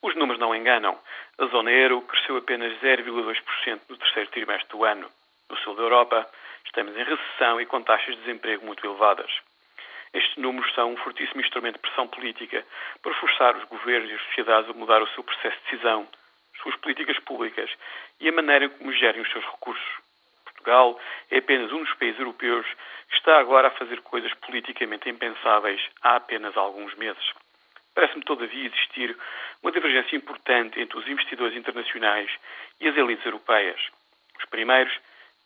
Os números não enganam. A zona euro cresceu apenas 0,2% no terceiro trimestre do ano. No sul da Europa, estamos em recessão e com taxas de desemprego muito elevadas. Estes números são um fortíssimo instrumento de pressão política para forçar os governos e as sociedades a mudar o seu processo de decisão, as suas políticas públicas e a maneira como gerem os seus recursos. Portugal é apenas um dos países europeus que está agora a fazer coisas politicamente impensáveis há apenas alguns meses. Parece-me, todavia, existir uma divergência importante entre os investidores internacionais e as elites europeias. Os primeiros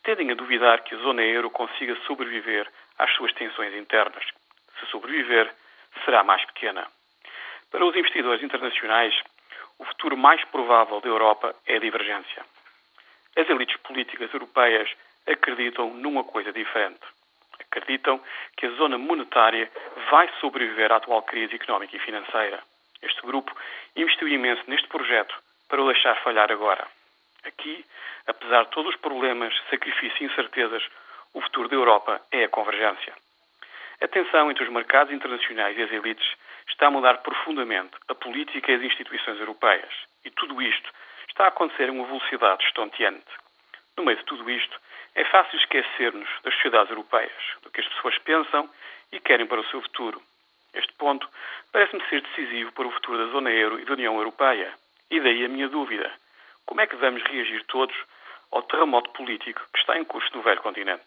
tendem a duvidar que a zona euro consiga sobreviver às suas tensões internas. Se sobreviver, será mais pequena. Para os investidores internacionais, o futuro mais provável da Europa é a divergência. As elites políticas europeias acreditam numa coisa diferente acreditam que a zona monetária vai sobreviver à atual crise económica e financeira. Este grupo investiu imenso neste projeto para o deixar falhar agora. Aqui, apesar de todos os problemas, sacrifícios e incertezas, o futuro da Europa é a convergência. A tensão entre os mercados internacionais e as elites está a mudar profundamente a política e as instituições europeias. E tudo isto está a acontecer a uma velocidade estonteante. No meio de tudo isto, é fácil esquecer-nos das sociedades europeias, do que as pessoas pensam e querem para o seu futuro. Este ponto parece-me ser decisivo para o futuro da zona euro e da União Europeia. E daí a minha dúvida: como é que vamos reagir todos ao terremoto político que está em curso no velho continente?